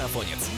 Марафонец.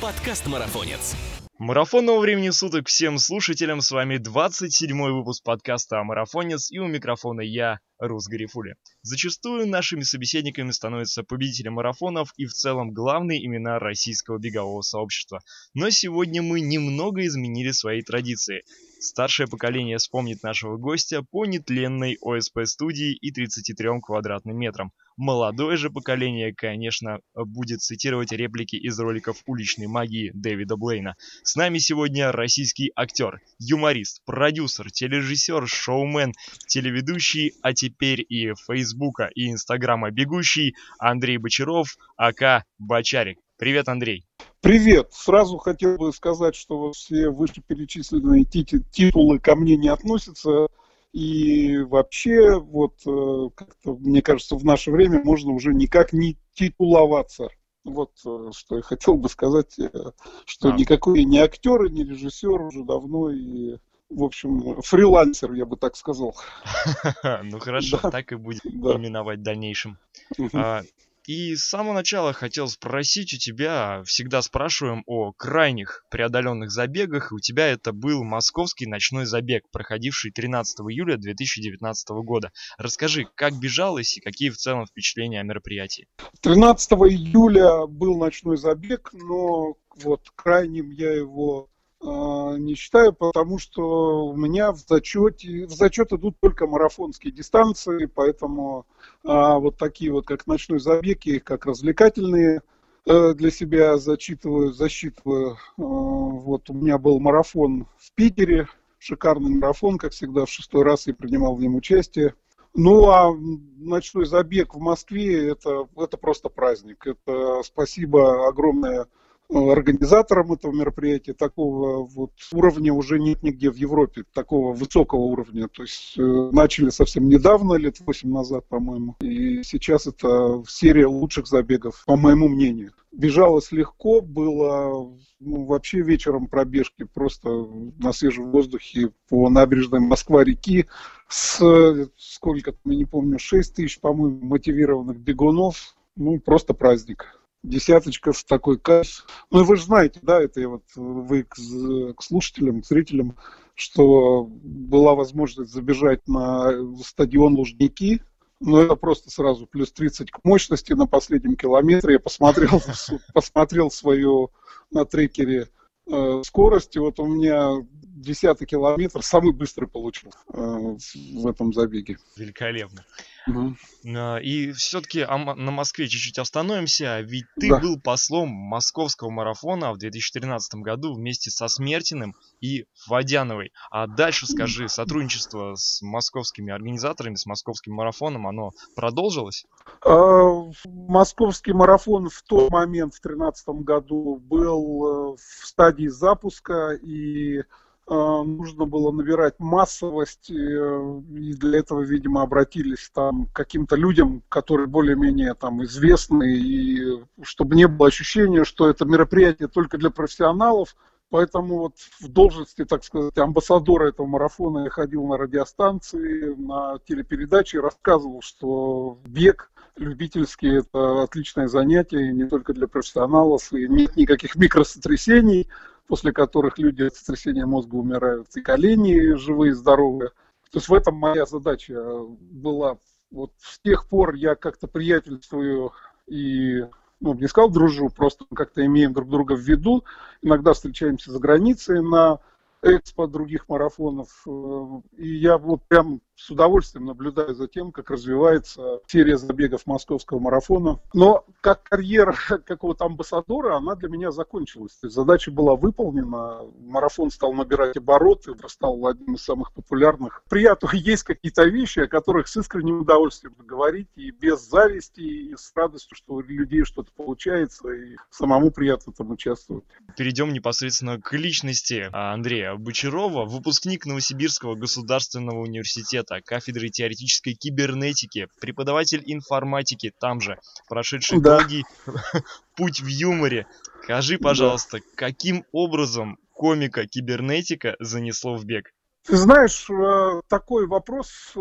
Подкаст Марафонец. Марафонного времени суток всем слушателям. С вами 27-й выпуск подкаста «Марафонец» и у микрофона я, Рус Гарифули. Зачастую нашими собеседниками становятся победители марафонов и в целом главные имена российского бегового сообщества. Но сегодня мы немного изменили свои традиции. Старшее поколение вспомнит нашего гостя по нетленной ОСП-студии и 33 квадратным метрам. Молодое же поколение, конечно, будет цитировать реплики из роликов уличной магии Дэвида Блейна. С нами сегодня российский актер, юморист, продюсер, телережиссер, шоумен, телеведущий, а теперь и Фейсбука и Инстаграма бегущий Андрей Бочаров, АК Бочарик. Привет, Андрей. Привет. Сразу хотел бы сказать, что все вышеперечисленные титулы ко мне не относятся. И вообще, вот э, как-то, мне кажется, в наше время можно уже никак не титуловаться. Вот э, что я хотел бы сказать, э, что а. никакой не актер и не режиссер уже давно и в общем, фрилансер, я бы так сказал. Ну хорошо, так и будем именовать в дальнейшем. И с самого начала хотел спросить у тебя, всегда спрашиваем о крайних преодоленных забегах, и у тебя это был московский ночной забег, проходивший 13 июля 2019 года. Расскажи, как бежалось и какие в целом впечатления о мероприятии? 13 июля был ночной забег, но вот крайним я его не считаю, потому что у меня в зачете, в зачет идут только марафонские дистанции, поэтому а, вот такие вот, как ночной забег, я их как развлекательные а, для себя зачитываю, засчитываю. А, вот у меня был марафон в Питере, шикарный марафон, как всегда, в шестой раз я принимал в нем участие. Ну, а ночной забег в Москве это, это просто праздник. Это спасибо огромное организатором этого мероприятия. Такого вот уровня уже нет нигде в Европе, такого высокого уровня. То есть э, начали совсем недавно, лет 8 назад, по-моему. И сейчас это серия лучших забегов, по моему мнению. Бежалось легко, было ну, вообще вечером пробежки просто на свежем воздухе по набережной Москва-реки с, сколько, я не помню, 6 тысяч, по-моему, мотивированных бегунов. Ну, просто праздник десяточка с такой кайф. Ну, вы же знаете, да, это вот вы к, к слушателям, к зрителям, что была возможность забежать на стадион Лужники, ну, это просто сразу плюс 30 к мощности на последнем километре. Я посмотрел, посмотрел свою на трекере э, скорость, и вот у меня десятый километр самый быстрый получил э, в этом забеге. Великолепно. Угу. И все-таки на Москве чуть-чуть остановимся, ведь ты да. был послом московского марафона в 2013 году вместе со Смертиным и Водяновой. А дальше скажи, сотрудничество с московскими организаторами, с московским марафоном, оно продолжилось? А, московский марафон в тот момент, в 2013 году, был э, в стадии запуска, и Э, нужно было набирать массовость, э, и для этого, видимо, обратились там к каким-то людям, которые более-менее там известны, и чтобы не было ощущения, что это мероприятие только для профессионалов, Поэтому вот в должности, так сказать, амбассадора этого марафона я ходил на радиостанции, на телепередачи, рассказывал, что бег любительский – это отличное занятие, не только для профессионалов, и нет никаких микросотрясений, после которых люди от сотрясения мозга умирают, и колени живые, здоровые. То есть в этом моя задача была. Вот с тех пор я как-то приятельствую и ну, не сказал дружу, просто как-то имеем друг друга в виду. Иногда встречаемся за границей на экспо других марафонов. Э, и я вот прям с удовольствием наблюдаю за тем, как развивается серия забегов московского марафона. Но как карьера какого-то амбассадора, она для меня закончилась. То есть задача была выполнена, марафон стал набирать обороты, стал одним из самых популярных. Приятно, есть какие-то вещи, о которых с искренним удовольствием говорить, и без зависти, и с радостью, что у людей что-то получается, и самому приятно там участвовать. Перейдем непосредственно к личности Андрея Бочарова, выпускник Новосибирского государственного университета кафедры теоретической кибернетики, преподаватель информатики там же, прошедший да. долгий путь в юморе. Скажи, пожалуйста, да. каким образом комика кибернетика занесло в бег? Ты знаешь, э, такой вопрос э,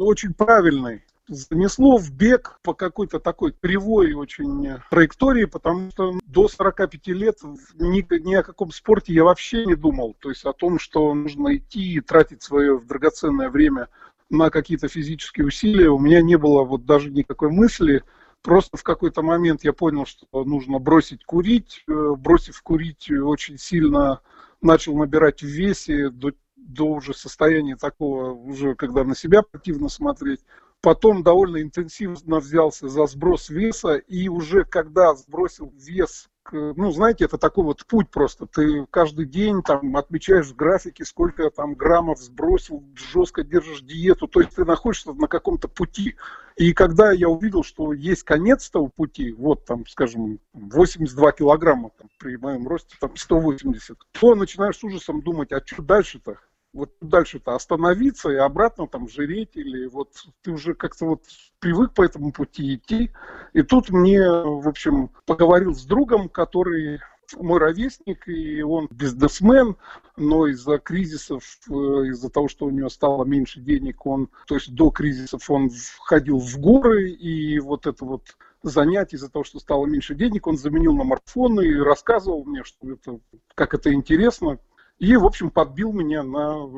очень правильный. Занесло в бег по какой-то такой кривой очень траектории, потому что до 45 лет ни, ни о каком спорте я вообще не думал. То есть о том, что нужно идти и тратить свое драгоценное время на какие-то физические усилия, у меня не было вот даже никакой мысли. Просто в какой-то момент я понял, что нужно бросить курить. Э, бросив курить, очень сильно начал набирать в весе до, до уже состояния такого, уже когда на себя противно смотреть. Потом довольно интенсивно взялся за сброс веса, и уже когда сбросил вес, ну, знаете, это такой вот путь просто. Ты каждый день там отмечаешь в графике, сколько там граммов сбросил, жестко держишь диету, то есть ты находишься на каком-то пути. И когда я увидел, что есть конец того пути, вот там, скажем, 82 килограмма там, при моем росте, там 180, то начинаешь с ужасом думать, а что дальше-то? Вот дальше-то остановиться и обратно там жреть, или вот ты уже как-то вот привык по этому пути идти. И тут мне, в общем, поговорил с другом, который мой ровесник, и он бизнесмен, но из-за кризисов, э, из-за того, что у него стало меньше денег, он, то есть до кризисов он ходил в горы, и вот это вот занятие из-за того, что стало меньше денег, он заменил на марафоны и рассказывал мне, что это, как это интересно, и, в общем, подбил меня на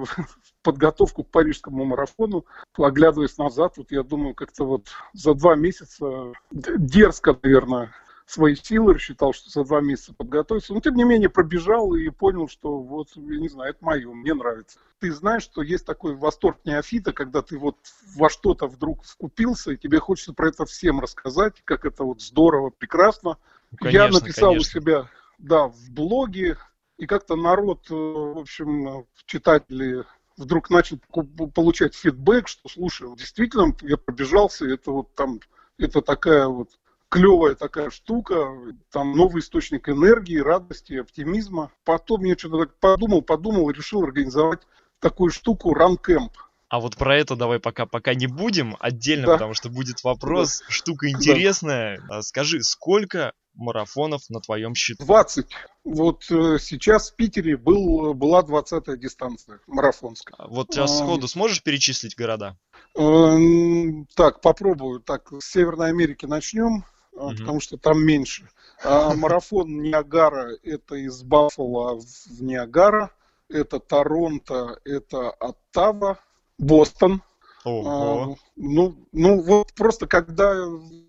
подготовку к парижскому марафону. Оглядываясь назад, вот я думаю, как-то вот за два месяца дерзко, наверное, свои силы, рассчитал, что за два месяца подготовиться. Но, тем не менее, пробежал и понял, что вот, я не знаю, это мое, мне нравится. Ты знаешь, что есть такой восторг неофита, когда ты вот во что-то вдруг вкупился, и тебе хочется про это всем рассказать, как это вот здорово, прекрасно. Конечно, я написал конечно. у себя, да, в блоге, и как-то народ, э, в общем, читатели вдруг начал получать фидбэк, что, слушай, действительно, я пробежался, это вот там, это такая вот клевая такая штука, там новый источник энергии, радости, оптимизма. Потом я что-то так подумал, подумал, решил организовать такую штуку Camp. А вот про это давай пока пока не будем отдельно, да. потому что будет вопрос, да. штука интересная. Да. Скажи, сколько марафонов на твоем счету? 20. Вот э, сейчас в Питере был, была 20-я дистанция марафонская. А вот сейчас сходу сможешь перечислить города? Э, так, попробую. Так, с Северной Америки начнем, угу. потому что там меньше. А, марафон Ниагара – это из Баффала в Ниагара. Это Торонто, это Оттава, Бостон. Ого. А, ну, ну вот просто когда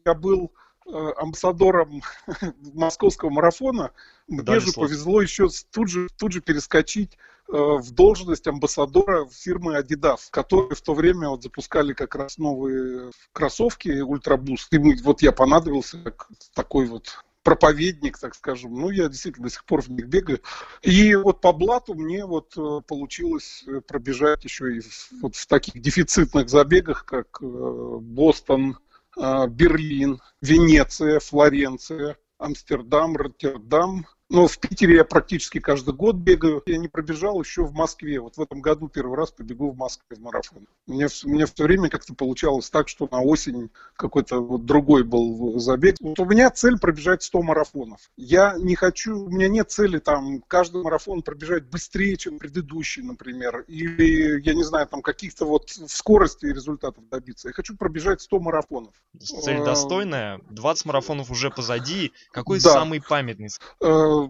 я был Э, амбассадором московского марафона, мне же повезло еще тут же, тут же перескочить э, в должность амбассадора фирмы Adidas, которые в то время вот запускали как раз новые кроссовки Ultraboost. И вот я понадобился как такой вот проповедник, так скажем. Ну, я действительно до сих пор в них бегаю. И вот по блату мне вот э, получилось пробежать еще и вот в таких дефицитных забегах, как Бостон, а, Берлин, Венеция, Флоренция, Амстердам, Роттердам, но в Питере я практически каждый год бегаю. Я не пробежал еще в Москве. Вот в этом году первый раз побегу в Москве в марафон. У меня, у меня в то время как-то получалось так, что на осень какой-то вот другой был забег. Вот у меня цель пробежать 100 марафонов. Я не хочу, у меня нет цели там каждый марафон пробежать быстрее, чем предыдущий, например. Или, я не знаю, там каких-то вот в скорости результатов добиться. Я хочу пробежать 100 марафонов. Цель а, достойная. 20 марафонов уже позади. Какой да. самый памятный?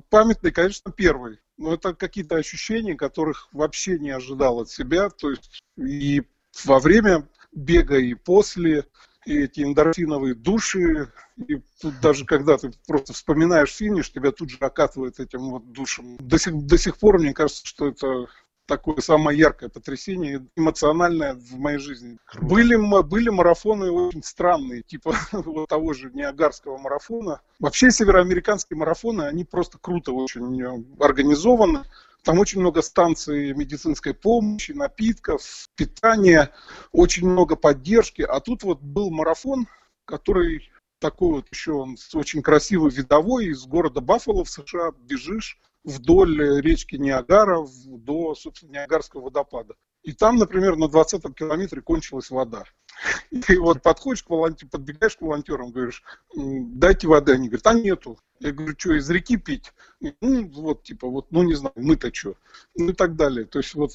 Памятный, конечно, первый. Но это какие-то ощущения, которых вообще не ожидал от себя. То есть и во время бега, и после, и эти эндорфиновые души, и тут даже когда ты просто вспоминаешь финиш, тебя тут же окатывает этим вот душем. До сих, до сих пор мне кажется, что это такое самое яркое потрясение, эмоциональное в моей жизни. Были, были марафоны очень странные, типа вот того же Ниагарского марафона. Вообще североамериканские марафоны, они просто круто очень э, организованы. Там очень много станций медицинской помощи, напитков, питания, очень много поддержки. А тут вот был марафон, который такой вот еще он очень красивый видовой из города Баффало в США бежишь вдоль речки Ниагара до, собственно, Ниагарского водопада. и там, например, на 20 километре кончилась вода. И вот подходишь к волонтеру, подбегаешь к волонтерам, говоришь, дайте воды. Они говорят, а нету. Я говорю, что, из реки пить? Ну, вот, типа, вот, ну, не знаю, мы-то что? Ну, и так далее. То есть, вот,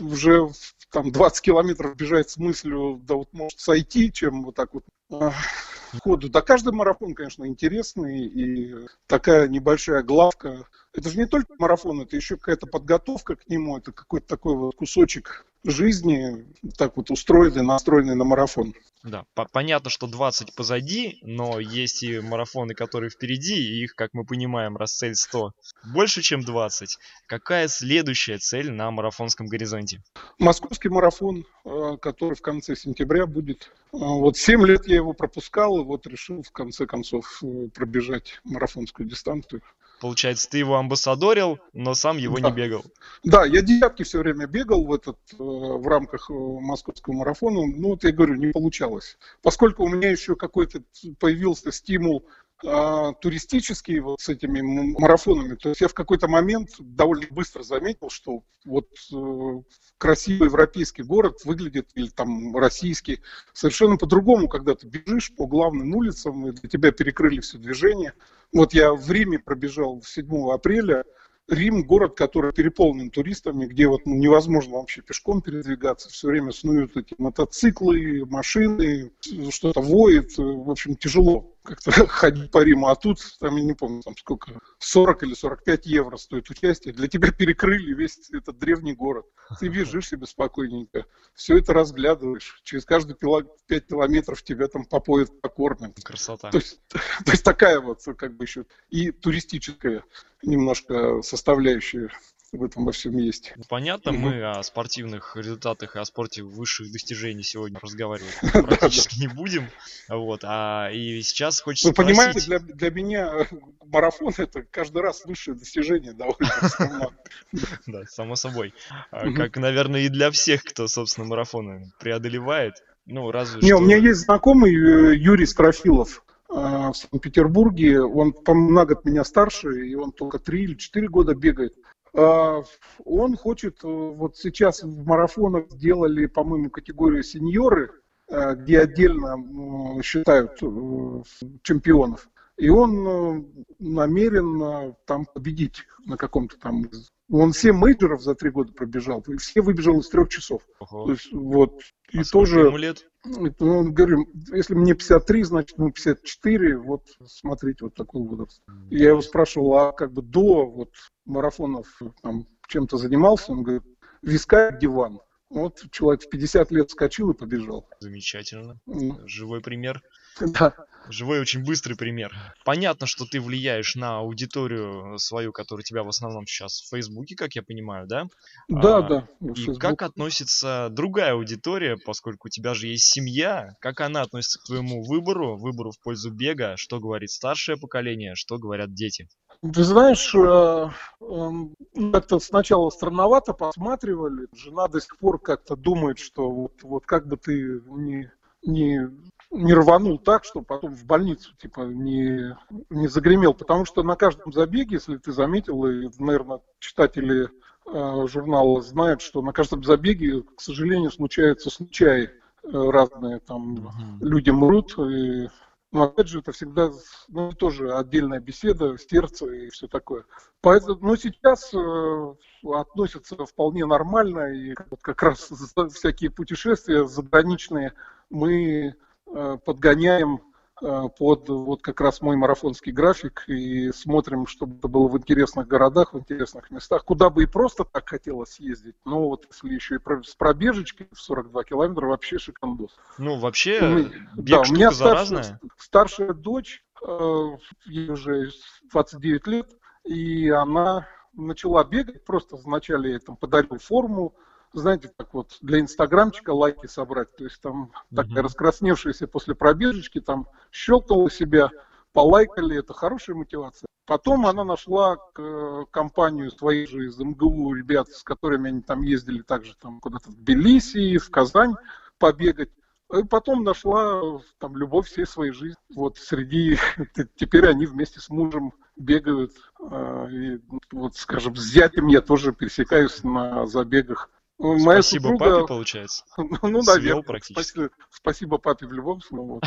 уже там 20 километров бежать с мыслью, да вот, может, сойти, чем вот так вот ходу. Да, каждый марафон, конечно, интересный, и такая небольшая главка. Это же не только марафон, это еще какая-то подготовка к нему, это какой-то такой вот кусочек жизни, так вот устроенный, настроенный на марафон. Да, понятно, что 20 позади, но есть и марафоны, которые впереди, и их, как мы понимаем, расцель 100 больше, чем 20. Какая следующая цель на марафонском горизонте? Московский марафон, э, который в конце сентября будет. Э, вот 7 лет я его пропускал, и вот решил в конце концов э, пробежать марафонскую дистанцию. Получается, ты его амбассадорил, но сам его да. не бегал. Да, я десятки все время бегал в, этот, э, в рамках э, московского марафона. Ну, вот я говорю, не получалось. Поскольку у меня еще какой-то появился стимул а, туристический вот с этими марафонами. То есть я в какой-то момент довольно быстро заметил, что вот э, красивый европейский город выглядит, или там российский, совершенно по-другому, когда ты бежишь по главным улицам, и для тебя перекрыли все движение. Вот я в Риме пробежал 7 апреля, Рим город, который переполнен туристами, где вот ну, невозможно вообще пешком передвигаться, все время снуют эти мотоциклы, машины, что-то воет, в общем, тяжело как-то ходить по Риму, а тут, там, я не помню, там сколько, 40 или 45 евро стоит участие, для тебя перекрыли весь этот древний город. Ты бежишь себе спокойненько, все это разглядываешь, через каждые 5 километров тебя там попоят, покормят. Красота. То есть, то есть такая вот, как бы еще, и туристическая немножко составляющая в этом во всем есть. Понятно, угу. мы о спортивных результатах и о спорте высших достижений сегодня разговаривать практически не будем. Вот, а и сейчас хочется Вы понимаете, для, для меня э, марафон это каждый раз высшее достижение довольно Да, само собой. А, как, наверное, и для всех, кто, собственно, марафоны преодолевает. Ну, разве Не, у меня есть знакомый э, Юрий Строфилов э, в Санкт-Петербурге. Он, по-моему, на год меня старше, и он только 3 или 4 года бегает. А, он хочет, э, вот сейчас в марафонах сделали, по-моему, категорию сеньоры, э, где отдельно считают э, чемпионов. И он намерен там победить на каком-то там... Он 7 мейджоров за три года пробежал, и все выбежал из трех часов. Ого. То есть, вот, а и тоже... Ему лет? Ну, он говорит, если мне 53, значит, ему 54, вот, смотрите, вот такой возраст. Я его спрашивал, а как бы до вот марафонов там чем-то занимался? Он говорит, вискарь диван. Вот человек в 50 лет скачил и побежал. Замечательно. Mm. Живой пример. Да. Живой очень быстрый пример. Понятно, что ты влияешь на аудиторию свою, которая тебя в основном сейчас в Фейсбуке, как я понимаю, да? Да, а, да. И Facebook. как относится другая аудитория, поскольку у тебя же есть семья, как она относится к твоему выбору, выбору в пользу бега, что говорит старшее поколение, что говорят дети? Ты знаешь, э, эм, как-то сначала странновато посматривали. Жена до сих пор как-то думает, что вот, вот как бы ты не, не, не рванул так, что потом в больницу типа не, не загремел. Потому что на каждом забеге, если ты заметил, и, наверное, читатели э, журнала знают, что на каждом забеге, к сожалению, случаются случаи э, разные. Там угу. люди мрут, и но опять же, это всегда ну, тоже отдельная беседа, сердце и все такое. Поэтому, но сейчас э, относятся вполне нормально, и вот как раз всякие путешествия заграничные мы э, подгоняем под вот как раз мой марафонский график и смотрим, чтобы это было в интересных городах, в интересных местах, куда бы и просто так хотелось съездить, но вот если еще и с пробежечкой в 42 километра, вообще шикандос. Ну, вообще, ну, бег да, у меня старшая, старшая дочь, э, ей уже 29 лет, и она начала бегать, просто вначале я там подарил форму, знаете, так вот, для инстаграмчика лайки собрать. То есть там mm-hmm. такая раскрасневшаяся после пробежечки, там щелкнула себя, полайкали, это хорошая мотивация. Потом она нашла э, компанию своих же из МГУ ребят, с которыми они там ездили также там куда-то в Тбилиси, в Казань побегать. И потом нашла там любовь всей своей жизни. Вот среди... Теперь они вместе с мужем бегают. Э, и вот, скажем, с зятем я тоже пересекаюсь на забегах Моя Спасибо супруга, папе, получается. ну, Свел наверное, практически. спасибо, спасибо папе в любом случае.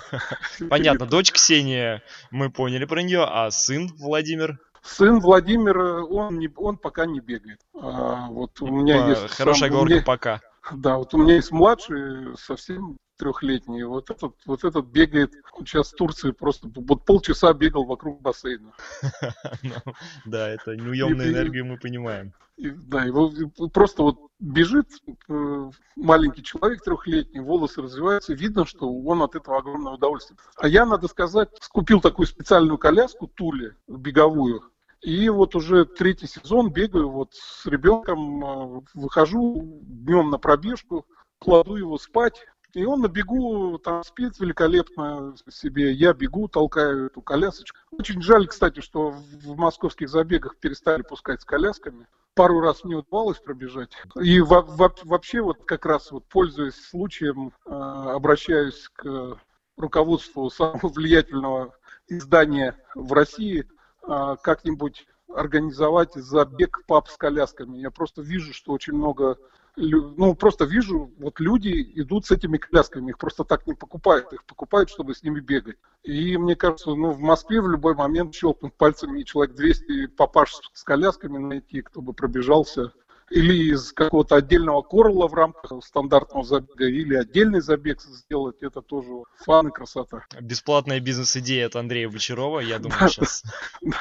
Понятно, дочь Ксения, мы поняли про нее, а сын Владимир? Сын Владимир, он, не, он пока не бегает. А, вот у меня есть... Хорошая оговорка пока. Да, вот у меня есть младший, совсем трехлетний. Вот этот, вот этот бегает, сейчас в Турции просто вот полчаса бегал вокруг бассейна. Ну, Да, это неуемную энергию мы понимаем. Да, его просто вот бежит э, маленький человек трехлетний, волосы развиваются, видно, что он от этого огромное удовольствие. А я, надо сказать, купил такую специальную коляску Туле, беговую, и вот уже третий сезон бегаю вот с ребенком, э, выхожу днем на пробежку, кладу его спать, и он на бегу там спит великолепно себе. Я бегу, толкаю эту колясочку. Очень жаль, кстати, что в московских забегах перестали пускать с колясками. Пару раз мне удавалось пробежать. И во- во- вообще вот как раз вот пользуясь случаем, э, обращаюсь к руководству самого влиятельного издания в России э, как-нибудь организовать забег пап с колясками. Я просто вижу, что очень много ну, просто вижу, вот люди идут с этими колясками, их просто так не покупают, их покупают, чтобы с ними бегать. И мне кажется, ну, в Москве в любой момент щелкнуть пальцами и человек 200 папаш с колясками найти, кто бы пробежался. Или из какого-то отдельного корла в рамках стандартного забега, или отдельный забег сделать, это тоже фан и красота. Бесплатная бизнес-идея от Андрея Бочарова. Я думаю, сейчас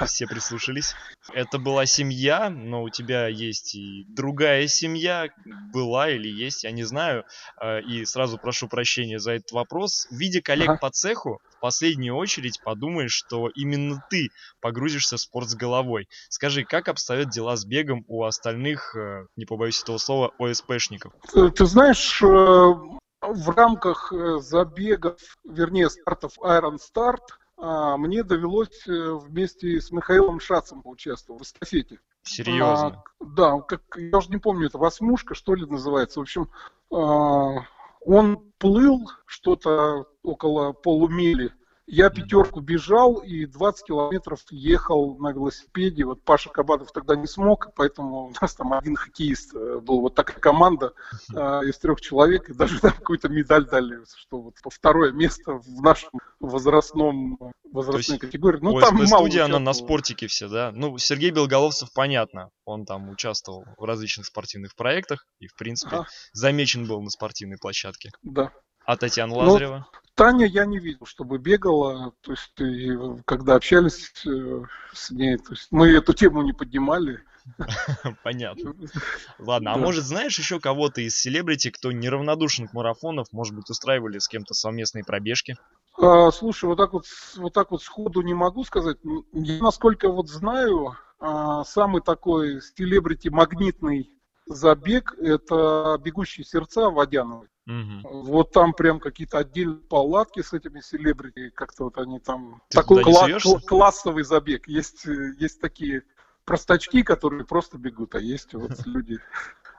все прислушались. Это была семья, но у тебя есть и другая семья, была или есть, я не знаю. Э, И сразу прошу прощения за этот вопрос. Видя коллег Ага. по цеху, в последнюю очередь подумаешь, что именно ты погрузишься в спорт с головой. Скажи, как обстоят дела с бегом у остальных, э, не побоюсь этого слова, ОСПшников? Ты, ты знаешь, э, в рамках э, забегов, вернее, стартов Iron Start, а, мне довелось э, вместе с Михаилом Шацем поучаствовать в эстафете. Серьезно? А, да, как, я уже не помню, это восьмушка, что ли, называется. В общем, а, он плыл что-то около полумили. Я пятерку бежал и 20 километров ехал на велосипеде. Вот Паша Кабанов тогда не смог, поэтому у нас там один хоккеист э, был. Вот такая команда э, из трех человек. И даже там какую-то медаль дали, что вот второе место в нашем возрастном возрастной есть категории. Ну, там мало ОСП-студия, она на спортике все, да? Ну, Сергей Белголовцев, понятно, он там участвовал в различных спортивных проектах и, в принципе, Ага. замечен был на спортивной площадке. Да. А Татьяна Ну, Лазарева? Таня я не видел, чтобы бегала. То есть, и когда общались э, с ней, то есть мы эту тему не поднимали. Понятно. Ладно, а может, знаешь еще кого-то из селебрити, кто неравнодушен к марафонов, может быть, устраивали с кем-то совместные пробежки? А, слушай, вот так вот, вот так вот сходу не могу сказать. Я, насколько вот знаю, а, самый такой селебрити магнитный забег – это «Бегущие сердца» Водяновой. Мгм. Вот там прям какие-то отдельные палатки с этими селебрити, как-то вот они там... Ты такой кла- классовый забег. Есть, э, есть такие простачки, которые просто бегут, а есть вот люди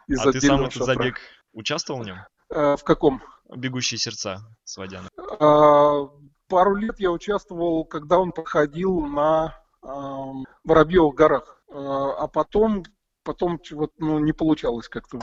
из А ты сам этот забег участвовал в нем? Э, В каком? Бегущие сердца с Водяной. А, Пару лет я участвовал, когда он проходил на Воробьевых горах. А а потом, потом вот, ну, не получалось как-то.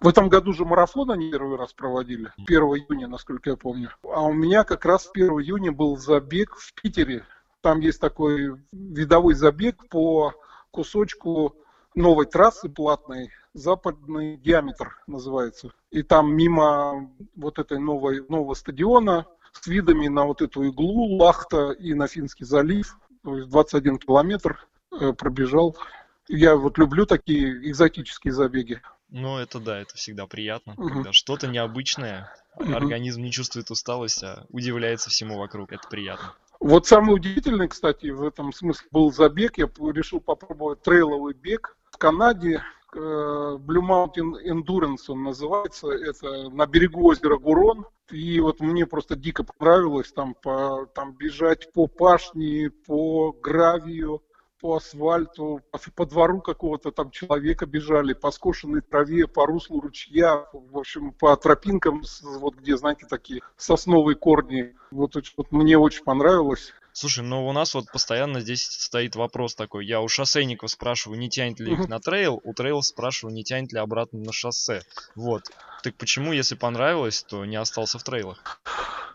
В этом году же марафон они первый раз проводили, 1 июня, насколько я помню. А у меня как раз 1 июня был забег в Питере. Там есть такой видовой забег по кусочку новой трассы платной, западный диаметр называется. И там мимо вот этой новой, нового стадиона с видами на вот эту иглу, Лахта и на Финский залив, то есть 21 километр э, пробежал. Я вот люблю такие экзотические забеги. Ну, это да, это всегда приятно, Мгм. когда что-то необычное, Мгм. организм не чувствует усталость, а удивляется всему вокруг. Это приятно. Вот самый удивительный, кстати, в этом смысле был забег. Я решил попробовать трейловый бег в Канаде. э, Blue Mountain Endurance он называется. Это на берегу озера Гурон. И вот мне просто дико понравилось там, по, там бежать по пашне, по гравию, по асфальту, по, по двору какого-то там человека бежали, по скошенной траве, по руслу ручья, в общем, по тропинкам, вот где, знаете, такие сосновые корни. Вот, вот мне очень понравилось. Слушай, ну у нас вот постоянно здесь стоит вопрос такой. Я у шоссейников спрашиваю, не тянет ли их на трейл, у трейл спрашиваю, не тянет ли обратно на шоссе. Вот. Так почему, если понравилось, то не остался в трейлах?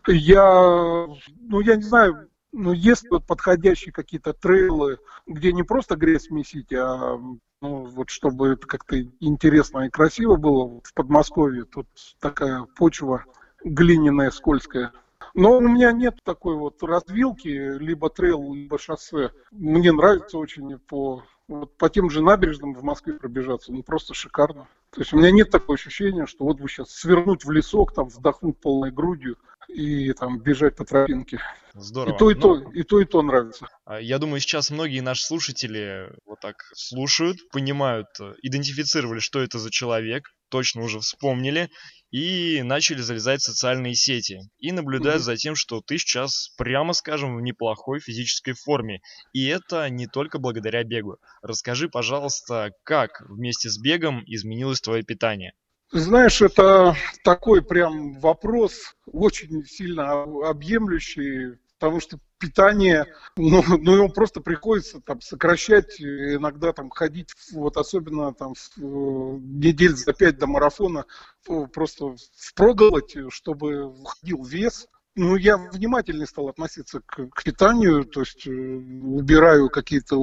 Я, ну я не знаю, ну, есть вот подходящие какие-то трейлы, где не просто грязь месить, а ну, вот чтобы это как-то интересно и красиво было в Подмосковье, тут такая почва глиняная, скользкая. Но у меня нет такой вот развилки, либо трейл, либо шоссе. Мне нравится очень по, вот по тем же набережным в Москве пробежаться. Ну, просто шикарно. То есть у меня нет такого ощущения, что вот вы сейчас свернуть в лесок, там вдохнуть полной грудью и там бежать по тропинке. Здорово. И то, и Ну, то, и то, и то нравится. а, Я думаю, сейчас многие наши слушатели вот так слушают, понимают, э, идентифицировали, что это за человек, точно уже вспомнили, и начали залезать в социальные сети. И наблюдают Мгм. за тем, что ты сейчас, прямо скажем, в неплохой физической форме. И это не только благодаря бегу. Расскажи, пожалуйста, как вместе с бегом изменилось твое питание? Знаешь, это такой прям вопрос очень сильно объемлющий, потому что питание, ну, ну его просто приходится там сокращать, э, иногда там ходить, вот особенно там в, э, недель за пять до марафона, э, просто впроголодь, чтобы уходил вес. Ну, я внимательнее стал относиться к, к питанию, то есть э, убираю какие-то,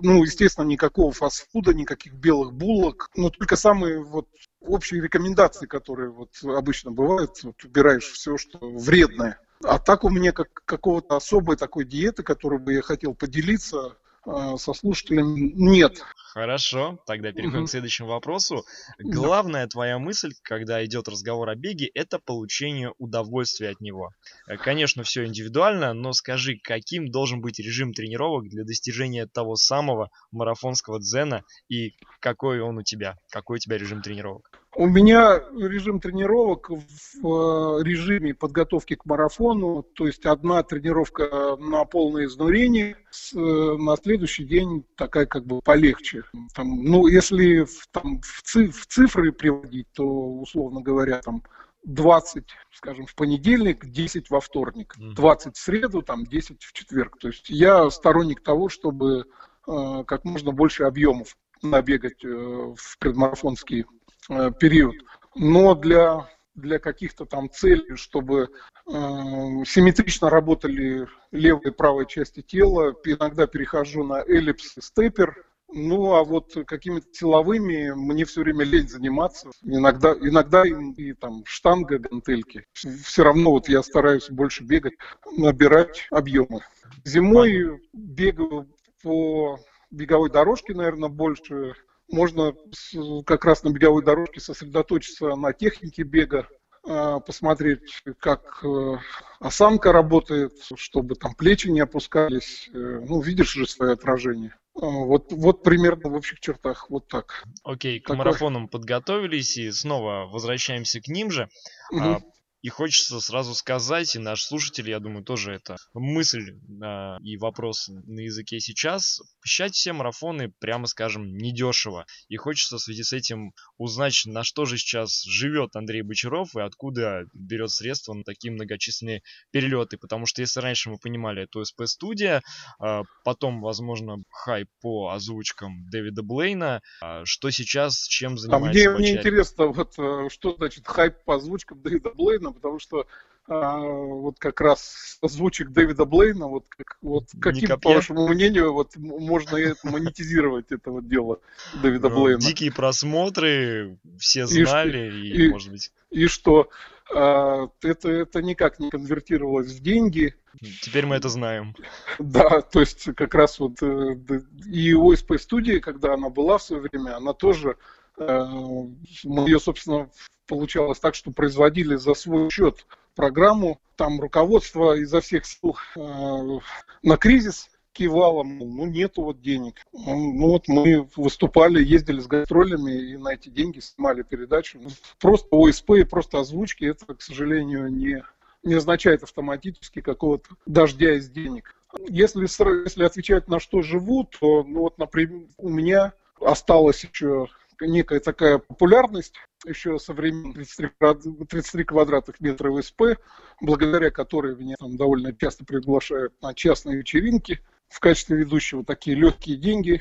ну, естественно, никакого фастфуда, никаких белых булок, но только самые вот общие рекомендации, которые вот обычно бывают, вот убираешь все, что вредное. А так у меня как какого-то особой такой диеты, которую бы я хотел поделиться со слушателями, нет. Хорошо, тогда переходим Мгм. к следующему вопросу. Главная твоя мысль, когда идет разговор о беге, это получение удовольствия от него. Э, Конечно, все индивидуально, но скажи, каким должен быть режим тренировок для достижения того самого марафонского дзена и какой он у тебя? Какой у тебя режим тренировок? У меня режим тренировок в э, режиме подготовки к марафону, то есть одна тренировка на полное изнурение, э, на следующий день такая как бы полегче. Там, ну, если в, там, в, ци- в цифры приводить, то, условно говоря, там 20, скажем, в понедельник, 10 во вторник, Мгм. 20 в среду, там 10 в четверг. То есть я сторонник того, чтобы э, как можно больше объемов набегать э, в предмарафонский э, период. Но для, для каких-то там целей, чтобы э, симметрично работали левая и правая части тела, иногда перехожу на эллипс и степер. Ну, а вот какими-то силовыми мне все время лень заниматься. Иногда, иногда и, и там штанга, гантельки. Все равно вот я стараюсь больше бегать, набирать объемы. Зимой бегаю по беговой дорожке, наверное, больше. Можно как раз на беговой дорожке сосредоточиться на технике бега, а, посмотреть, как э, осанка работает, чтобы там плечи не опускались. Э, Ну, видишь же свое отражение. А, Вот, вот примерно в общих чертах вот так. Окей, к Такой. марафонам подготовились и снова возвращаемся к ним же. Мгм. А, И хочется сразу сказать, и наш слушатель, я думаю, тоже это мысль а, и вопрос на языке сейчас. Посещать все марафоны, прямо скажем, недешево. И хочется в связи с этим узнать, на что же сейчас живет Андрей Бочаров и откуда берет средства на такие многочисленные перелеты. Потому что если раньше мы понимали, это СП-студия, а, потом, возможно, хайп по озвучкам Дэвида Блейна, а, что сейчас, чем А занимается мне, мне Бочарик? интересно, вот э, что значит хайп по озвучкам Дэвида Блейна, потому что а, вот как раз озвучек Дэвида Блейна, вот, как, вот каким, по вашему мнению, вот можно монетизировать это вот дело Дэвида Ну, Блейна? Дикие просмотры, все И знали, и, и- может быть, И что а, это, это никак не конвертировалось в деньги, теперь мы это знаем. Да, то есть как раз вот э, и ОСП студия, когда она была в свое время, она тоже, мы ее, собственно, получалось так, что производили за свой счет программу, там руководство изо всех сил э, на кризис кивало, ну нету вот денег. Ну вот мы выступали, ездили с гастролями и на эти деньги снимали передачу. Ну, Просто ОСП и просто озвучки, это, к сожалению, не, не означает автоматически какого-то дождя из денег. Если, если отвечать на что живу, то, ну вот, например, у меня осталось еще некая такая популярность еще со времен 33, 33 квадратных метра ВСП, благодаря которой меня там довольно часто приглашают на частные вечеринки в качестве ведущего такие легкие деньги.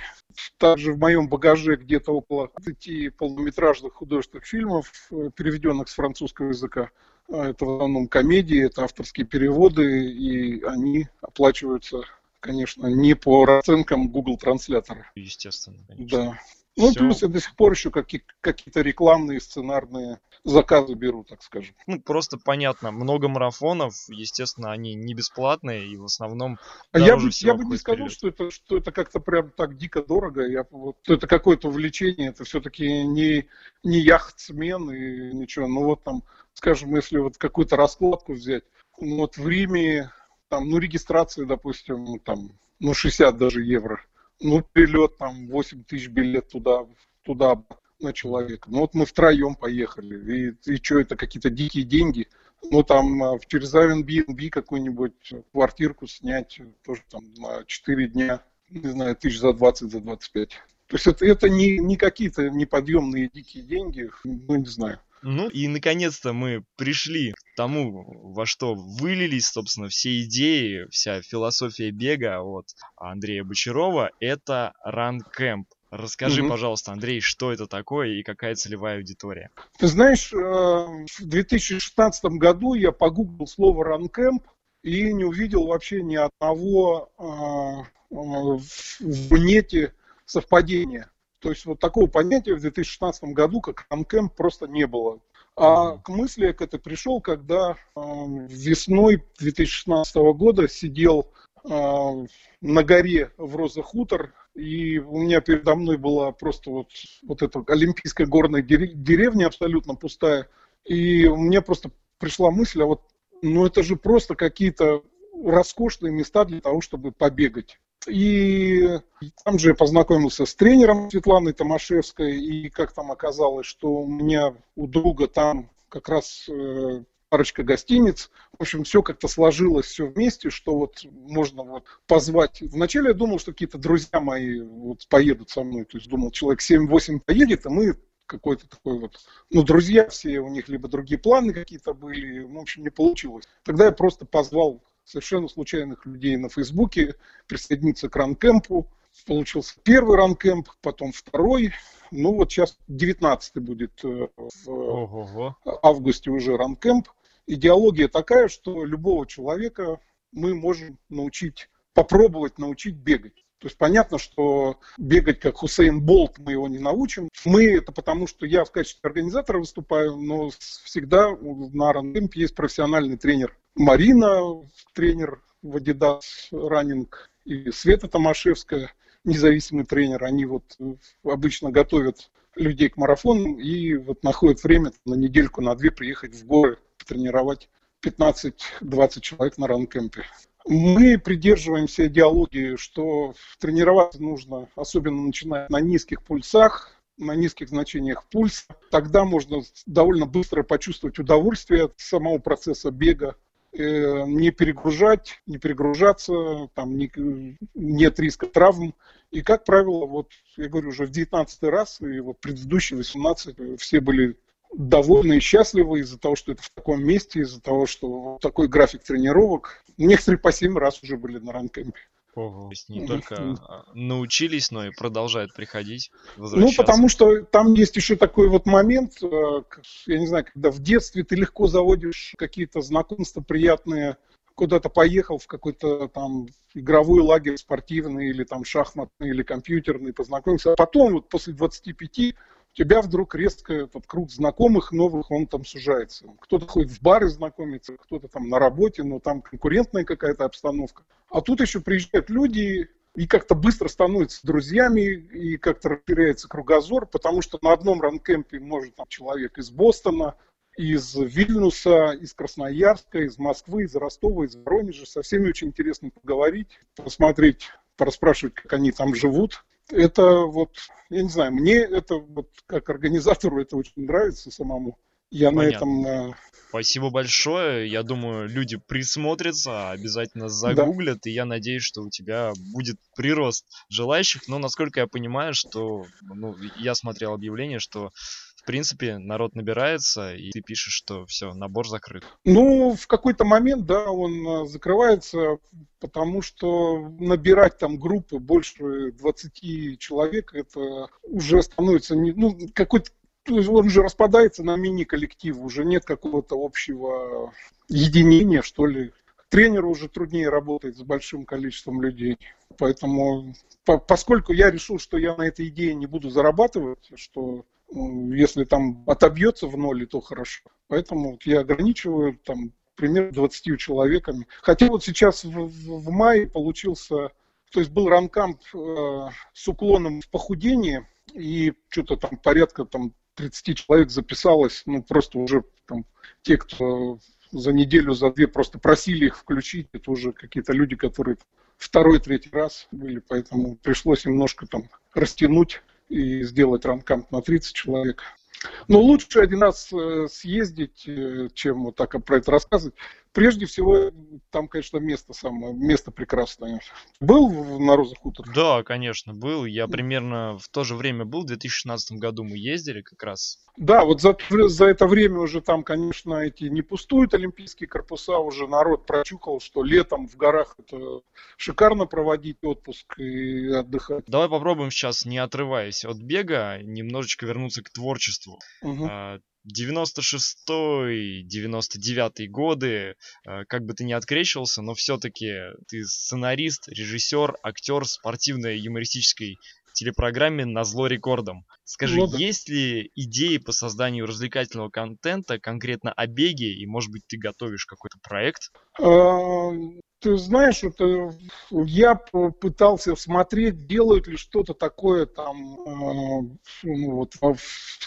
Также в моем багаже где-то около 30 полнометражных художественных фильмов, э, переведенных с французского языка. А это в основном комедии, это авторские переводы, и они оплачиваются, конечно, не по расценкам Google транслятора. Естественно, конечно. Да. Ну, Все. плюс я до сих пор еще какие- какие-то рекламные, сценарные заказы беру, так скажем. Ну, просто понятно, много марафонов, естественно, они не бесплатные, и в основном а я бы, я бы не сказал, что это, что это как-то прям так дико дорого. Я, вот, это какое-то увлечение, это все-таки не, не яхтсмен и ничего. Ну вот там, скажем, если вот какую-то раскладку взять, ну, вот в Риме, там, ну, регистрация, допустим, там, ну, 60 даже евро ну, перелет там 8 тысяч билет туда, туда на человека. Ну, вот мы втроем поехали. И, и что, это какие-то дикие деньги. Ну, там а, через Airbnb какую-нибудь квартирку снять тоже там на 4 дня, не знаю, тысяч за 20, за 25. То есть это, это не, не какие-то неподъемные дикие деньги, ну, не знаю. Ну и наконец-то мы пришли к тому, во что вылились, собственно, все идеи, вся философия бега от Андрея Бочарова. Это Camp. Расскажи, угу. пожалуйста, Андрей, что это такое и какая целевая аудитория? Ты знаешь, э, в 2016 году я погуглил слово Camp и не увидел вообще ни одного э, э, в нете совпадения. То есть вот такого понятия в 2016 году, как ранкэмп, просто не было. А к мысли я к этой пришел, когда э, весной 2016 года сидел э, на горе в Роза Хутор, и у меня передо мной была просто вот, вот эта олимпийская горная деревня абсолютно пустая. И мне просто пришла мысль, а вот ну это же просто какие-то роскошные места для того, чтобы побегать. И там же я познакомился с тренером Светланой Томашевской, и как там оказалось, что у меня у друга там как раз э, парочка гостиниц. В общем, все как-то сложилось все вместе, что вот можно вот позвать. Вначале я думал, что какие-то друзья мои вот поедут со мной. То есть думал, человек 7-8 поедет, а мы какой-то такой вот, ну, друзья все, у них либо другие планы какие-то были, в общем, не получилось. Тогда я просто позвал совершенно случайных людей на Фейсбуке присоединиться к ранкемпу. Получился первый ранкемп, потом второй. Ну вот сейчас 19 будет э, в Ого-го. августе уже ранкемп. Идеология такая, что любого человека мы можем научить, попробовать научить бегать. То есть понятно, что бегать как Хусейн Болт мы его не научим. Мы это потому, что я в качестве организатора выступаю, но всегда на Рандемпе есть профессиональный тренер Марина, тренер в Adidas Running, и Света Томашевская, независимый тренер. Они вот обычно готовят людей к марафону и вот находят время на недельку, на две приехать в горы, потренировать 15-20 человек на ранкемпе. Мы придерживаемся идеологии, что тренироваться нужно, особенно начиная на низких пульсах, на низких значениях пульса. Тогда можно довольно быстро почувствовать удовольствие от самого процесса бега, Э, не перегружать, не перегружаться, там не, нет риска травм. И, как правило, вот я говорю уже в 19 раз, и вот предыдущие 18 все были довольны и счастливы из-за того, что это в таком месте, из-за того, что такой график тренировок. Некоторые по 7 раз уже были на ранкемпе. Ого. То есть не только а, научились, но и продолжают приходить, Ну, потому что там есть еще такой вот момент, э, я не знаю, когда в детстве ты легко заводишь какие-то знакомства приятные, куда-то поехал в какой-то там игровой лагерь спортивный или там шахматный или компьютерный, познакомился, а потом вот после 25 тебя вдруг резко этот круг знакомых новых, он там сужается. Кто-то ходит в бары знакомиться, кто-то там на работе, но там конкурентная какая-то обстановка. А тут еще приезжают люди, и как-то быстро становятся друзьями, и как-то расширяется кругозор, потому что на одном ранкемпе может там человек из Бостона, из Вильнюса, из Красноярска, из Москвы, из Ростова, из Воронежа. Со всеми очень интересно поговорить, посмотреть, пораспрашивать, как они там живут это вот, я не знаю, мне это вот как организатору это очень нравится самому. Я Понятно. на этом... Э, Спасибо большое. Я думаю, люди присмотрятся, обязательно загуглят, да. и я надеюсь, что у тебя будет прирост желающих. Но насколько я понимаю, что ну, я смотрел объявление, что в принципе, народ набирается, и ты пишешь, что все, набор закрыт. Ну, в какой-то момент, да, он э, закрывается, потому что набирать там группы больше 20 человек, это уже становится не, ну, какой-то он же распадается на мини-коллектив, уже нет какого-то общего единения, что ли. Тренеру уже труднее работать с большим количеством людей. Поэтому, по, поскольку я решил, что я на этой идее не буду зарабатывать, что если там отобьется в ноль, то хорошо. Поэтому я ограничиваю там примерно 20 человеками. Хотя вот сейчас в, в, в мае получился, то есть был ранкамп э, с уклоном в похудение, и что-то там порядка там 30 человек записалось, ну просто уже там те, кто за неделю, за две просто просили их включить, это уже какие-то люди, которые второй, третий раз были, поэтому пришлось немножко там растянуть и сделать ранкамп на 30 человек. Но лучше один раз э, съездить, э, чем вот так про это рассказывать. Прежде всего, там, конечно, место самое, место прекрасное. Был на Розах хутор? Да, конечно, был. Я примерно в то же время был, в 2016 году мы ездили как раз. Да, вот за, за это время уже там, конечно, эти не пустуют олимпийские корпуса, уже народ прочухал, что летом в горах это шикарно проводить отпуск и отдыхать. Давай попробуем сейчас, не отрываясь от бега, немножечко вернуться к творчеству. Угу. 96-й, 99-й годы, э, как бы ты ни открещивался, но все-таки ты сценарист, режиссер, актер спортивной юмористической телепрограмме на зло рекордам. Скажи, ну, да. есть ли идеи по созданию развлекательного контента конкретно о беге, и может быть ты готовишь какой-то проект? Ты знаешь, это я пытался смотреть, делают ли что-то такое там э, ну, вот,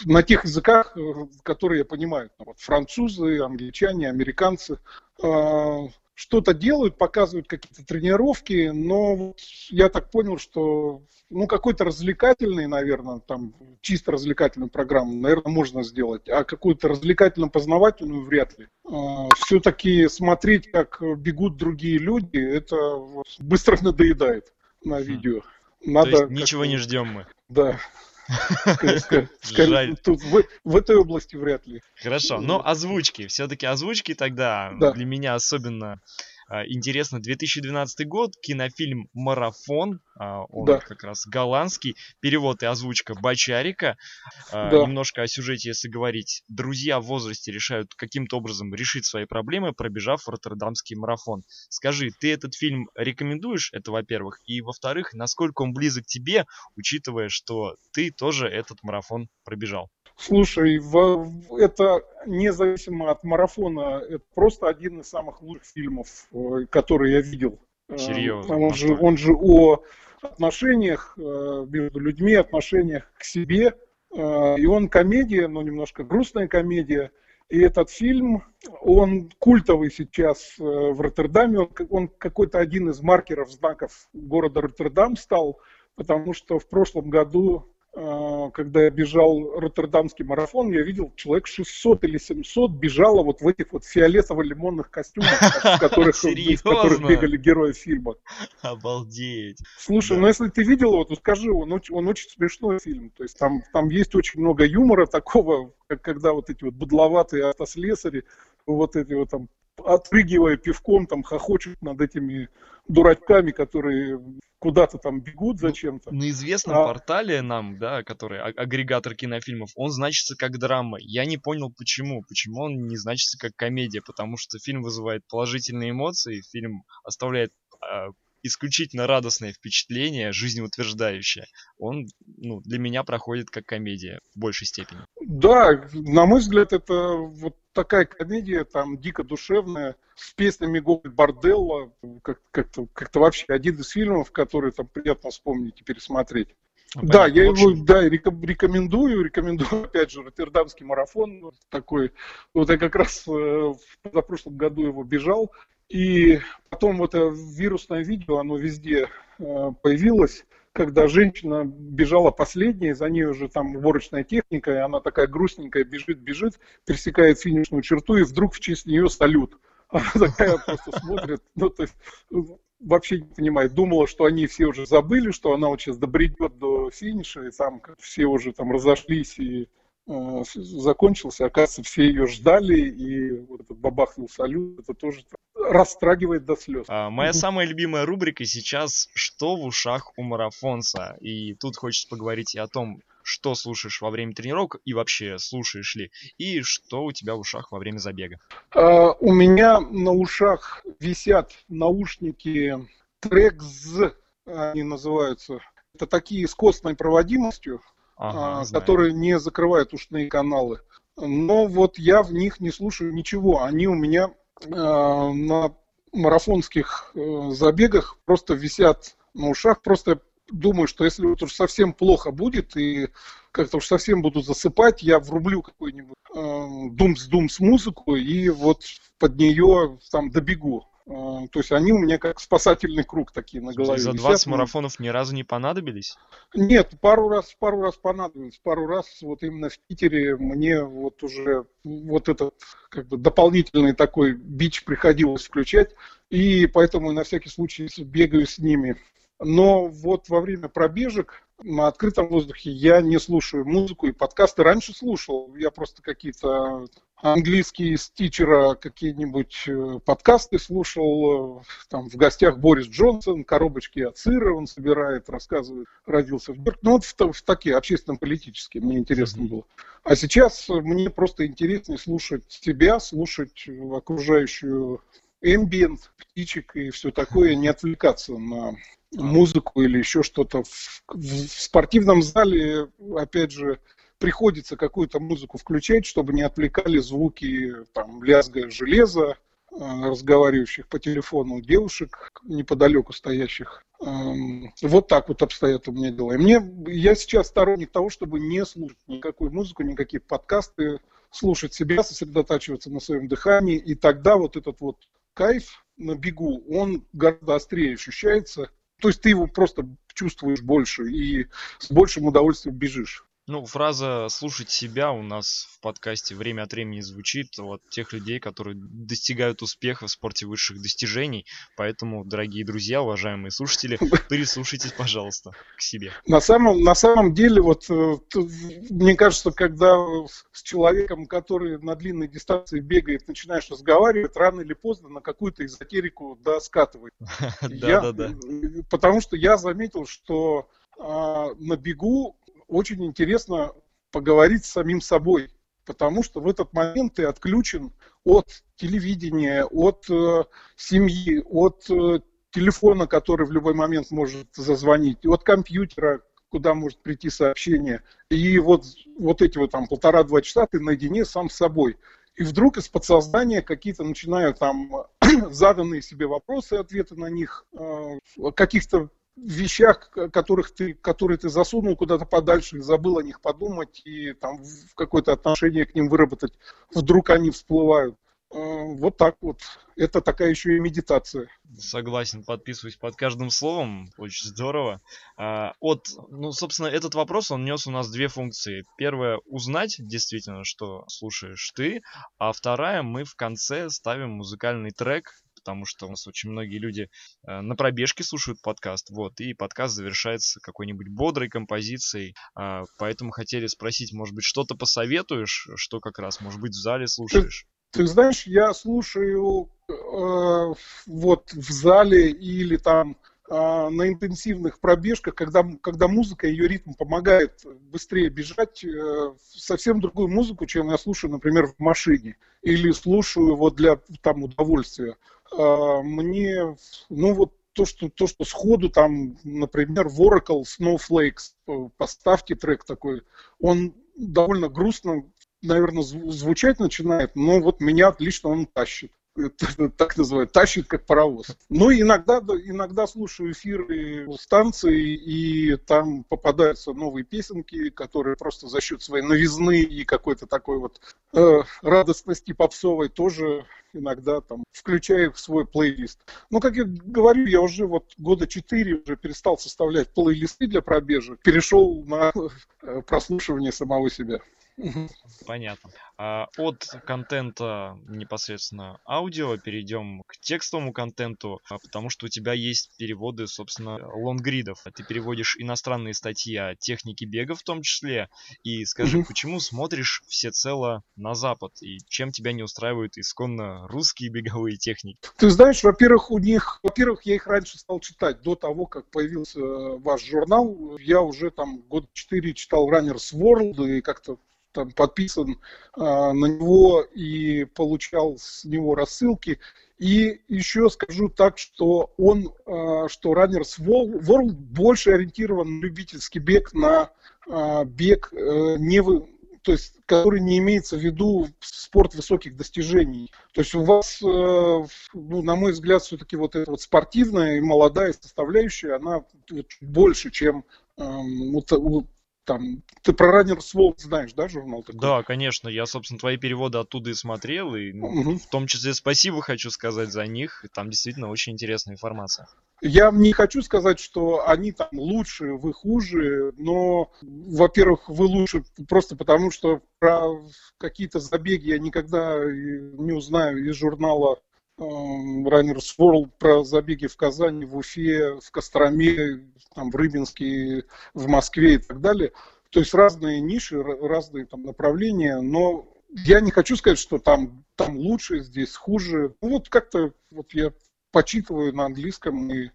на тех языках, э, которые я понимаю. Вот, французы, англичане, американцы. Э, что-то делают, показывают какие-то тренировки, но я так понял, что ну какой-то развлекательный, наверное, там чисто развлекательную программу, наверное, можно сделать, а какую-то развлекательно-познавательную вряд ли. А, Все-таки смотреть, как бегут другие люди, это быстро надоедает на видео. Надо То есть ничего не ждем мы. Да. Тут в, этой области вряд ли. Хорошо, но озвучки. Все-таки озвучки тогда да. для меня особенно интересно, 2012 год, кинофильм «Марафон», а, он да. как раз голландский, перевод и озвучка Бачарика. А, да. Немножко о сюжете, если говорить. Друзья в возрасте решают каким-то образом решить свои проблемы, пробежав Роттердамский марафон. Скажи, ты этот фильм рекомендуешь, это во-первых, и во-вторых, насколько он близок тебе, учитывая, что ты тоже этот марафон пробежал? Слушай, в, это независимо от марафона, это просто один из самых лучших фильмов, э, которые я видел. Э, Серьезно? Он же, он же о отношениях э, между людьми, отношениях к себе. И он комедия, но немножко грустная комедия. И этот фильм, он культовый сейчас в Роттердаме. Он, какой-то один из маркеров, знаков города Роттердам стал, потому что в прошлом году когда я бежал Роттердамский марафон, я видел человек 600 или 700 бежало вот в этих вот фиолетово-лимонных костюмах, в которых, в которых бегали герои фильма. Обалдеть. Слушай, да. ну если ты видел его, то скажи, он, он очень смешной фильм. То есть там, там есть очень много юмора такого, как когда вот эти вот будловатые автослесари, вот эти вот там отпрыгивая пивком, там хохочут над этими дурачками, которые куда-то там бегут ну, зачем-то. На известном а... портале нам, да, который а- агрегатор кинофильмов, он значится как драма. Я не понял почему. Почему он не значится как комедия? Потому что фильм вызывает положительные эмоции, фильм оставляет э, исключительно радостное впечатление, жизнеутверждающее. Он, ну, для меня проходит как комедия в большей степени. Да, на мой взгляд, это вот такая комедия, там, дико душевная, с песнями Гоголь Борделла, как- как-то, как-то вообще один из фильмов, который там приятно вспомнить и пересмотреть. Ну, понятно. Да, я общем... его да, рекомендую, рекомендую, опять же, Роттердамский марафон такой. Вот я как раз э, в прошлом году его бежал, и потом вот это вирусное видео, оно везде э, появилась, когда женщина бежала последней, за ней уже там уборочная техника, и она такая грустненькая бежит, бежит, пересекает финишную черту, и вдруг в честь нее салют. Она такая просто смотрит, ну, то есть вообще не понимает, думала, что они все уже забыли, что она вот сейчас добредет до финиша, и там все уже там разошлись, и э, закончился, оказывается, все ее ждали, и вот этот бабахнул салют, это тоже растрагивает до слез. А, моя самая любимая рубрика сейчас «Что в ушах у марафонца?» И тут хочется поговорить и о том, что слушаешь во время тренировок и вообще слушаешь ли, и что у тебя в ушах во время забега. А, у меня на ушах висят наушники Trexz, они называются. Это такие с костной проводимостью, ага, а, которые не закрывают ушные каналы. Но вот я в них не слушаю ничего. Они у меня а, на марафонских э, забегах просто висят на ушах, просто думаю, что если вот уж совсем плохо будет и как-то уж совсем буду засыпать, я врублю какой-нибудь э, думс-думс музыку и вот под нее там добегу. То есть они у меня как спасательный круг такие на голове. За 20 висят. марафонов ни разу не понадобились? Нет, пару раз, пару раз понадобились. Пару раз вот именно в Питере мне вот уже вот этот как бы дополнительный такой бич приходилось включать. И поэтому на всякий случай бегаю с ними. Но вот во время пробежек на открытом воздухе я не слушаю музыку и подкасты. Раньше слушал, я просто какие-то английские стичера, какие-нибудь э, подкасты слушал. Э, там в гостях Борис Джонсон, коробочки от сыра он собирает, рассказывает, родился в Нью-Йорке. Ну вот в, в такие общественно-политические мне интересно было. А сейчас мне просто интереснее слушать себя, слушать окружающую эмбиент, птичек и все такое, не отвлекаться на музыку или еще что-то. В, в спортивном зале, опять же, приходится какую-то музыку включать, чтобы не отвлекали звуки там, лязга железа, э, разговаривающих по телефону девушек неподалеку стоящих. Эм, вот так вот обстоят у меня дела. И мне, я сейчас сторонник того, чтобы не слушать никакую музыку, никакие подкасты, слушать себя, сосредотачиваться на своем дыхании, и тогда вот этот вот кайф на бегу, он гораздо острее ощущается, то есть ты его просто чувствуешь больше и с большим удовольствием бежишь. Ну, фраза «слушать себя» у нас в подкасте время от времени звучит от тех людей, которые достигают успеха в спорте высших достижений. Поэтому, дорогие друзья, уважаемые слушатели, прислушайтесь, пожалуйста, к себе. На самом, на самом деле, вот э, мне кажется, когда с человеком, который на длинной дистанции бегает, начинаешь разговаривать, рано или поздно на какую-то эзотерику да, скатывает. Да, да, да. Потому что я заметил, что а, на бегу очень интересно поговорить с самим собой, потому что в этот момент ты отключен от телевидения, от э, семьи, от э, телефона, который в любой момент может зазвонить, от компьютера, куда может прийти сообщение. И вот, вот эти вот там полтора-два часа ты наедине сам с собой. И вдруг из подсознания какие-то начинают там заданные себе вопросы, ответы на них, э, каких-то вещах, которых ты, которые ты засунул куда-то подальше забыл о них подумать и там в какое-то отношение к ним выработать, вдруг они всплывают. Э, вот так вот. Это такая еще и медитация. Согласен, подписываюсь под каждым словом. Очень здорово. А, от, ну, собственно, этот вопрос, он нес у нас две функции. Первая, узнать действительно, что слушаешь ты. А вторая, мы в конце ставим музыкальный трек, потому что у нас очень многие люди э, на пробежке слушают подкаст, вот, и подкаст завершается какой-нибудь бодрой композицией, э, поэтому хотели спросить, может быть, что-то посоветуешь, что как раз, может быть, в зале слушаешь? Ты, ты знаешь, я слушаю э, вот в зале или там а, на интенсивных пробежках, когда, когда музыка, ее ритм помогает быстрее бежать, э, совсем другую музыку, чем я слушаю, например, в машине. Или слушаю вот для там удовольствия. А, мне, ну вот то, что, то, что сходу там, например, в Oracle Snowflakes, э, поставьте трек такой, он довольно грустно, наверное, звучать начинает, но вот меня отлично он тащит. так называют, тащит как паровоз. Ну, иногда, иногда слушаю эфиры станции, и там попадаются новые песенки, которые просто за счет своей новизны и какой-то такой вот э, радостности попсовой тоже иногда там включаю в свой плейлист. Ну, как я говорю, я уже вот года четыре уже перестал составлять плейлисты для пробежек, перешел на э, прослушивание самого себя. Понятно. А от контента непосредственно аудио перейдем к текстовому контенту, а, потому что у тебя есть переводы, собственно, лонгридов. Ты переводишь иностранные статьи о технике бега в том числе. И скажи, почему смотришь всецело на Запад? И чем тебя не устраивают исконно русские беговые техники? Ты знаешь, во-первых, у них, во-первых, я их раньше стал читать до того, как появился ваш журнал. Я уже там год четыре читал Runners World и как-то там подписан а, на него и получал с него рассылки. И еще скажу так, что он, а, что Runners World больше ориентирован на любительский бег, на а, бег а, не вы, то есть, который не имеется в виду спорт высоких достижений. То есть у вас, э, ну, на мой взгляд, все-таки вот эта вот спортивная и молодая составляющая, она больше, чем э, вот, там, ты про Runners World знаешь, да, журнал такой? Да, конечно, я, собственно, твои переводы оттуда и смотрел, и угу. в том числе спасибо хочу сказать за них, там действительно очень интересная информация. Я не хочу сказать, что они там лучше, вы хуже, но, во-первых, вы лучше просто потому, что про какие-то забеги я никогда не узнаю из журнала Runners World про забеги в Казани, в Уфе, в Костроме, там, в Рыбинске, в Москве и так далее. То есть разные ниши, разные там направления, но я не хочу сказать, что там, там лучше, здесь хуже. Ну, вот как-то вот я почитываю на английском и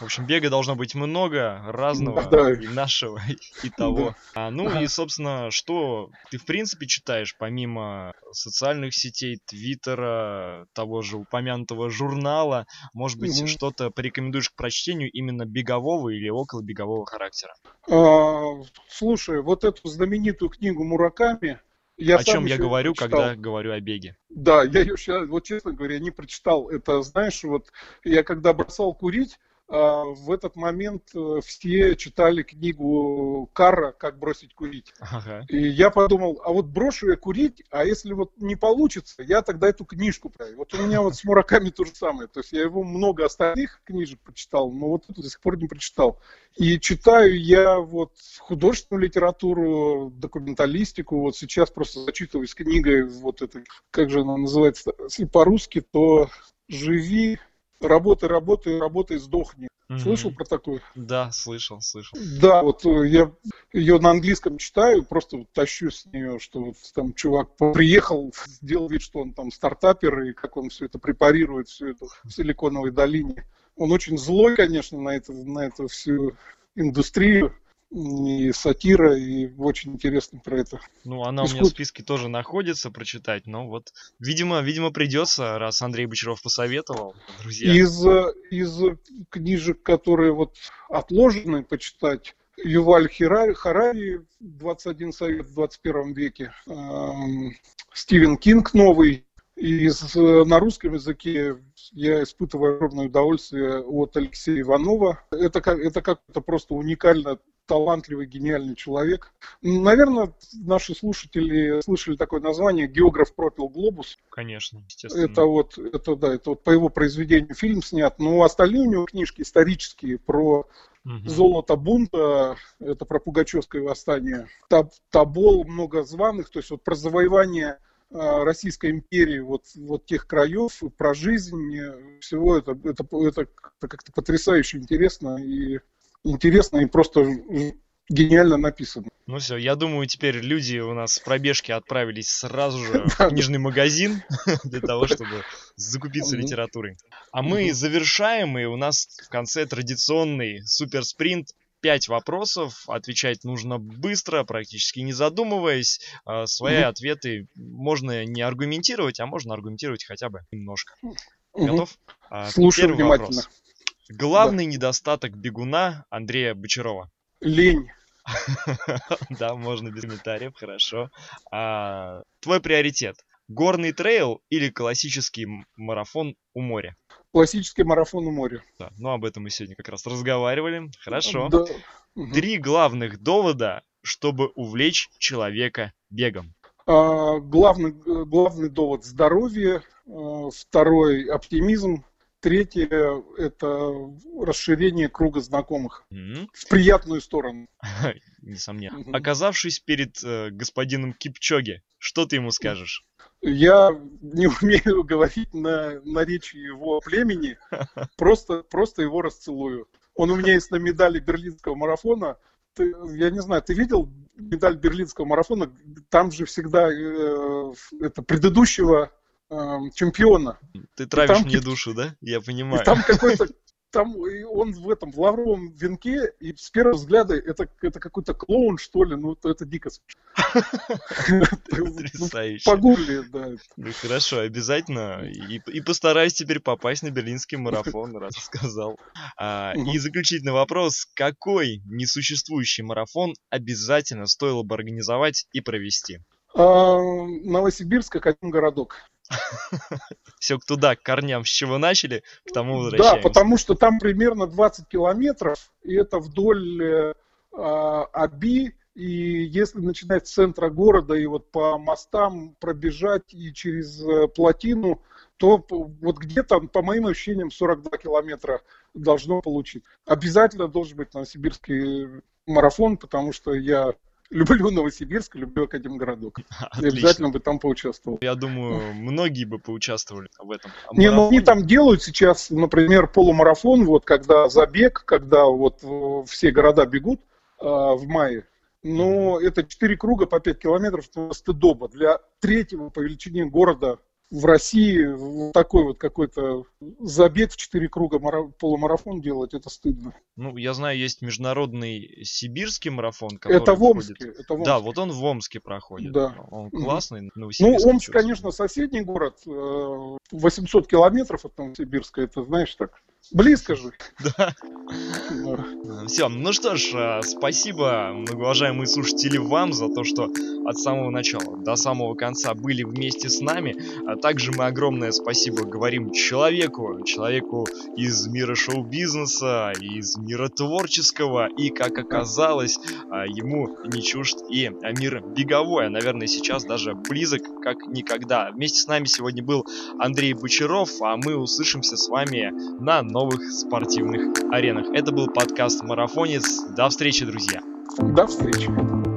в общем, бега должно быть много разного, да. и нашего, и того. Да. А, ну и, собственно, что ты в принципе читаешь, помимо социальных сетей, твиттера, того же упомянутого журнала, может быть, угу. что-то порекомендуешь к прочтению именно бегового или около бегового характера? А, слушай, вот эту знаменитую книгу Мураками, я о чем я говорю, когда говорю о беге. Да, я ее сейчас, вот честно говоря, не прочитал. Это, знаешь, вот я когда бросал курить, в этот момент э, все читали книгу Карра «Как бросить курить». Ага. И я подумал, а вот брошу я курить, а если вот не получится, я тогда эту книжку пройду. Вот у меня вот с Мураками то же самое. То есть я его много остальных книжек прочитал, но вот эту до сих пор не прочитал. И читаю я вот художественную литературу, документалистику. Вот сейчас просто зачитываюсь книгой, вот это, как же она называется, если по-русски, то «Живи, работай, работай, работай, сдохни. Mm-hmm. Слышал про такое? Да, слышал, слышал. Да, вот э, я ее на английском читаю, просто вот тащу с нее, что вот там чувак приехал, сделал вид, что он там стартапер, и как он все это препарирует, всю эту в Силиконовой долине. Он очень злой, конечно, на, это, на эту всю индустрию и сатира, и очень интересно про это. Ну, она Искус... у меня в списке тоже находится прочитать, но вот, видимо, видимо придется, раз Андрей Бочаров посоветовал, друзья. Из, из книжек, которые вот отложены почитать, Юваль Харари, Харари «21 совет в 21 веке», эм, Стивен Кинг новый, и на русском языке я испытываю огромное удовольствие от Алексея Иванова. Это, как, это как-то просто уникально талантливый, гениальный человек. Наверное, наши слушатели слышали такое название «Географ пропил глобус». Конечно, естественно. Это вот, это, да, это вот по его произведению фильм снят. Но остальные у него книжки исторические про Угу. Золото бунта, это про Пугачевское восстание. Таб, Табол, много званых, то есть вот про завоевание а, Российской империи, вот, вот тех краев, про жизнь всего это, это, это как-то потрясающе интересно и интересно и просто гениально написано. Ну все, я думаю, теперь люди у нас с пробежки отправились сразу же в книжный магазин для того, чтобы закупиться литературой. А мы завершаем, и у нас в конце традиционный супер спринт. Пять вопросов, отвечать нужно быстро, практически не задумываясь. А свои ответы можно не аргументировать, а можно аргументировать хотя бы немножко. Готов? А, Слушаю внимательно. Вопрос. Главный да. недостаток бегуна Андрея Бочарова. Лень. Да, можно без комментариев, хорошо. А, твой приоритет. Горный трейл или классический марафон у моря? Классический марафон у моря. Да, ну об этом мы сегодня как раз разговаривали. Хорошо. Да. Три главных довода, чтобы увлечь человека бегом. А, главный, главный довод – здоровье. А, второй – оптимизм. Третье – это расширение круга знакомых mm-hmm. в приятную сторону. Несомненно. Mm-hmm. Оказавшись перед э, господином Кипчоги, что ты ему скажешь? Я не умею говорить на наречии его племени, просто, просто его расцелую. Он у меня есть на медали берлинского марафона. Ты, я не знаю, ты видел медаль берлинского марафона? Там же всегда э, это предыдущего чемпиона. Ты травишь там, мне душу, да? Я понимаю. там какой-то там он в этом в лавровом венке, и с первого взгляда это, это какой-то клоун, что ли, ну это, дико Потрясающе. Погугли, да. Ну хорошо, обязательно. И, и постараюсь теперь попасть на берлинский марафон, раз сказал. А, и заключительный вопрос. Какой несуществующий марафон обязательно стоило бы организовать и провести? Новосибирск, как один городок. Все туда, к корням, с чего начали, к тому возвращаемся. Да, потому что там примерно 20 километров, и это вдоль э, а, Аби, и если начинать с центра города и вот по мостам пробежать и через э, плотину, то вот где-то, по моим ощущениям, 42 километра должно получить. Обязательно должен быть новосибирский марафон, потому что я люблю Новосибирск, люблю Академгородок. Отлично. обязательно бы там поучаствовал. Я думаю, многие бы поучаствовали в этом. Не, ну они там делают сейчас, например, полумарафон, вот когда забег, когда вот э, все города бегут э, в мае. Но это 4 круга по 5 километров, это стыдоба. Для третьего по величине города в России вот такой вот какой-то забег в четыре круга полумарафон делать, это стыдно. Ну, я знаю, есть международный сибирский марафон, который это в Омске, проходит... это в Омске. Да, вот он в Омске проходит. Да. Он классный. Ну, Омск, конечно, соседний город, 800 э, километров от Новосибирска, это, знаешь, так, близко же. Да. Все, ну что ж, э, спасибо, многоуважаемые слушатели, вам за то, что от самого начала до самого конца были вместе с нами. А также мы огромное спасибо говорим человеку, человеку из мира шоу-бизнеса, из мира творческого, и, как оказалось, а, ему не чужд и мир беговой, а, наверное, сейчас даже близок как никогда. Вместе с нами сегодня был Андрей Бочаров, а мы услышимся с вами на новых спортивных аренах. Это был подкаст «Марафонец». До встречи, друзья! До встречи!